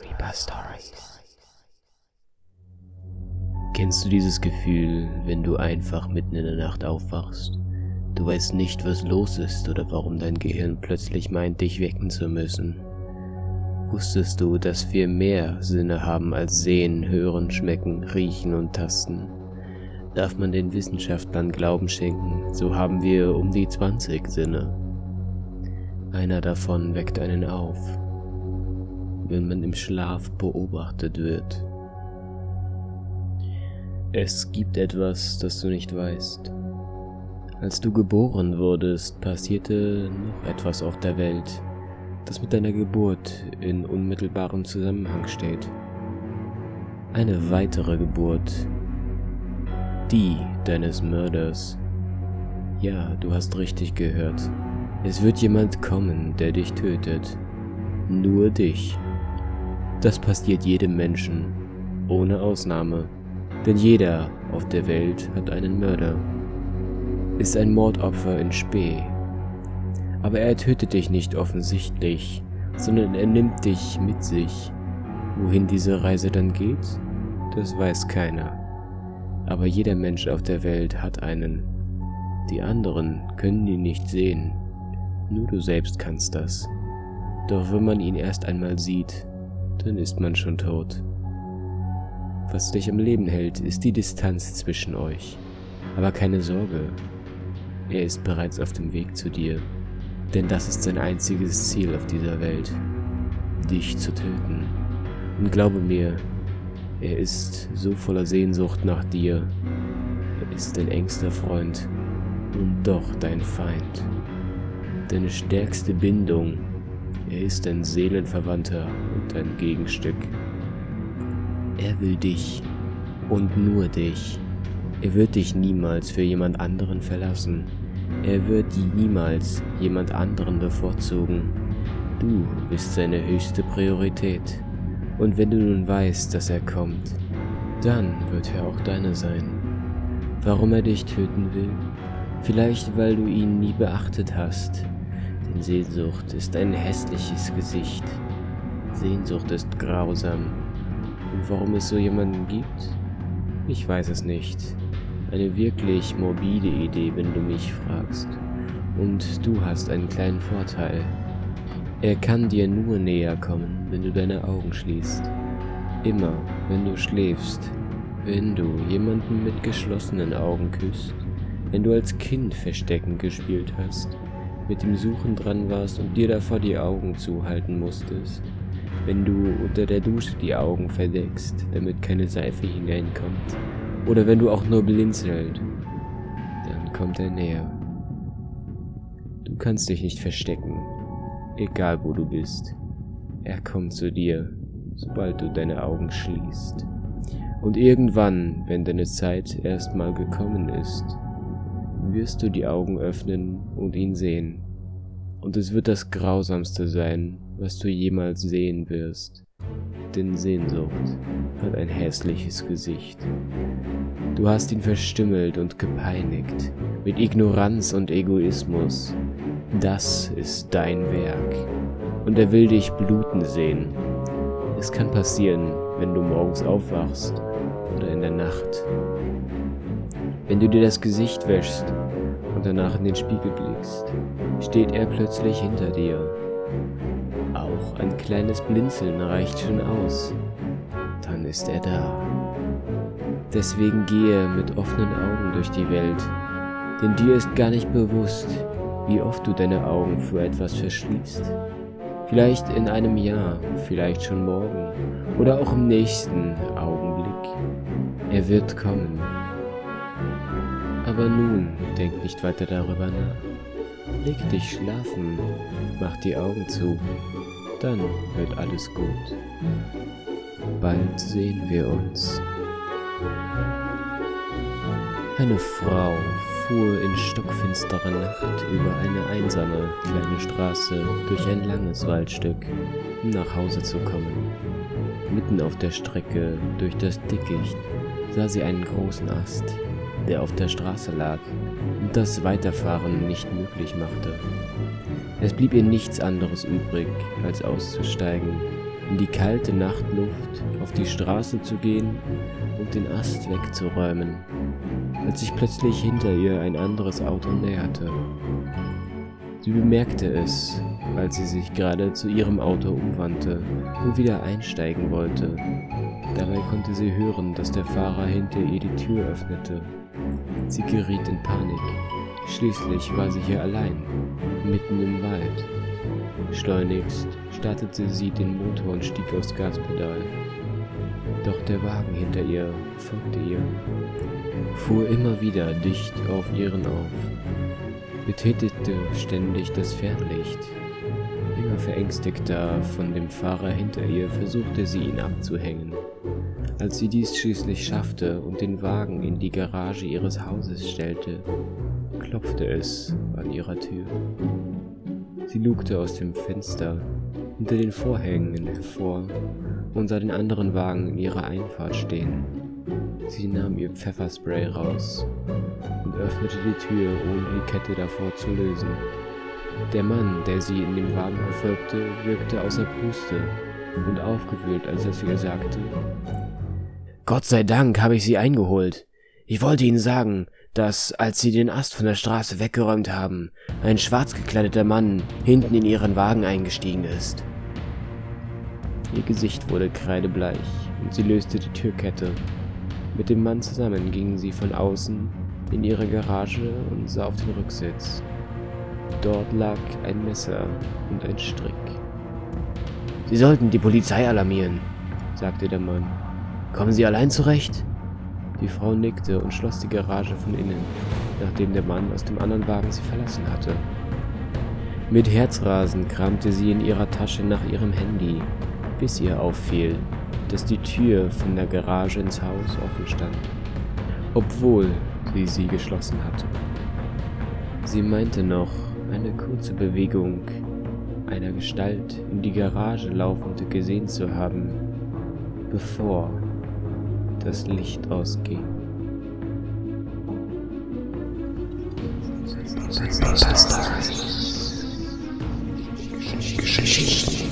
Reaper Stories. Kennst du dieses Gefühl, wenn du einfach mitten in der Nacht aufwachst? Du weißt nicht, was los ist oder warum dein Gehirn plötzlich meint, dich wecken zu müssen. Wusstest du, dass wir mehr Sinne haben als sehen, hören, schmecken, riechen und tasten? Darf man den Wissenschaftlern Glauben schenken, so haben wir um die 20 Sinne. Einer davon weckt einen auf, wenn man im Schlaf beobachtet wird. Es gibt etwas, das du nicht weißt. Als du geboren wurdest, passierte noch etwas auf der Welt, das mit deiner Geburt in unmittelbarem Zusammenhang steht. Eine weitere Geburt, die deines Mörders. Ja, du hast richtig gehört. Es wird jemand kommen, der dich tötet. Nur dich. Das passiert jedem Menschen, ohne Ausnahme. Denn jeder auf der Welt hat einen Mörder. Ist ein Mordopfer in Spee. Aber er tötet dich nicht offensichtlich, sondern er nimmt dich mit sich. Wohin diese Reise dann geht, das weiß keiner. Aber jeder Mensch auf der Welt hat einen. Die anderen können ihn nicht sehen. Nur du selbst kannst das. Doch wenn man ihn erst einmal sieht, dann ist man schon tot. Was dich am Leben hält, ist die Distanz zwischen euch. Aber keine Sorge, er ist bereits auf dem Weg zu dir. Denn das ist sein einziges Ziel auf dieser Welt, dich zu töten. Und glaube mir, er ist so voller Sehnsucht nach dir. Er ist dein engster Freund und doch dein Feind. Deine stärkste Bindung. Er ist dein Seelenverwandter und dein Gegenstück. Er will dich und nur dich. Er wird dich niemals für jemand anderen verlassen. Er wird niemals jemand anderen bevorzugen. Du bist seine höchste Priorität. Und wenn du nun weißt, dass er kommt, dann wird er auch deine sein. Warum er dich töten will? Vielleicht weil du ihn nie beachtet hast. Sehnsucht ist ein hässliches Gesicht. Sehnsucht ist grausam. Und warum es so jemanden gibt? Ich weiß es nicht. Eine wirklich morbide Idee, wenn du mich fragst. Und du hast einen kleinen Vorteil. Er kann dir nur näher kommen, wenn du deine Augen schließt. Immer, wenn du schläfst. Wenn du jemanden mit geschlossenen Augen küsst. Wenn du als Kind Verstecken gespielt hast. Mit dem Suchen dran warst und dir davor die Augen zuhalten musstest wenn du unter der Dusche die Augen verdeckst, damit keine Seife hineinkommt. Oder wenn du auch nur blinzelt, dann kommt er näher. Du kannst dich nicht verstecken, egal wo du bist. Er kommt zu dir, sobald du deine Augen schließt. Und irgendwann, wenn deine Zeit erstmal gekommen ist, wirst du die Augen öffnen und ihn sehen. Und es wird das Grausamste sein, was du jemals sehen wirst. Denn Sehnsucht hat ein hässliches Gesicht. Du hast ihn verstümmelt und gepeinigt, mit Ignoranz und Egoismus. Das ist dein Werk. Und er will dich bluten sehen. Es kann passieren, wenn du morgens aufwachst oder in der Nacht. Wenn du dir das Gesicht wäschst und danach in den Spiegel blickst, steht er plötzlich hinter dir auch ein kleines Blinzeln reicht schon aus. Dann ist er da. Deswegen gehe mit offenen Augen durch die Welt, denn dir ist gar nicht bewusst, wie oft du deine Augen für etwas verschließt. Vielleicht in einem Jahr, vielleicht schon morgen oder auch im nächsten Augenblick. Er wird kommen. Aber nun denk nicht weiter darüber nach. Leg dich schlafen, mach die Augen zu dann wird alles gut. Bald sehen wir uns. Eine Frau fuhr in stockfinsterer Nacht über eine einsame kleine Straße durch ein langes Waldstück, um nach Hause zu kommen. Mitten auf der Strecke durch das Dickicht sah sie einen großen Ast, der auf der Straße lag und das Weiterfahren nicht möglich machte. Es blieb ihr nichts anderes übrig, als auszusteigen in die kalte Nachtluft auf die Straße zu gehen und den Ast wegzuräumen, als sich plötzlich hinter ihr ein anderes Auto näherte. Sie bemerkte es, als sie sich gerade zu ihrem Auto umwandte und wieder einsteigen wollte. Dabei konnte sie hören, dass der Fahrer hinter ihr die Tür öffnete. Sie geriet in Panik. Schließlich war sie hier allein, mitten im Wald. Schleunigst startete sie den Motor und stieg aufs Gaspedal. Doch der Wagen hinter ihr folgte ihr, fuhr immer wieder dicht auf ihren auf, betätigte ständig das Fernlicht. Immer verängstigter von dem Fahrer hinter ihr versuchte sie ihn abzuhängen. Als sie dies schließlich schaffte und den Wagen in die Garage ihres Hauses stellte, klopfte es an ihrer Tür. Sie lugte aus dem Fenster hinter den Vorhängen hervor und sah den anderen Wagen in ihrer Einfahrt stehen. Sie nahm ihr Pfefferspray raus und öffnete die Tür, ohne die Kette davor zu lösen. Der Mann, der sie in dem Wagen verfolgte, wirkte außer Puste und aufgewühlt, als er zu ihr sagte, Gott sei Dank habe ich Sie eingeholt. Ich wollte Ihnen sagen, dass, als sie den Ast von der Straße weggeräumt haben, ein schwarz gekleideter Mann hinten in ihren Wagen eingestiegen ist. Ihr Gesicht wurde kreidebleich und sie löste die Türkette. Mit dem Mann zusammen gingen sie von außen in ihre Garage und sah auf den Rücksitz. Dort lag ein Messer und ein Strick. Sie sollten die Polizei alarmieren, sagte der Mann. Kommen Sie allein zurecht? Die Frau nickte und schloss die Garage von innen, nachdem der Mann aus dem anderen Wagen sie verlassen hatte. Mit Herzrasen kramte sie in ihrer Tasche nach ihrem Handy, bis ihr auffiel, dass die Tür von der Garage ins Haus offen stand, obwohl sie sie geschlossen hatte. Sie meinte noch, eine kurze Bewegung einer Gestalt in die Garage laufend gesehen zu haben, bevor das Licht ausging. Geschichten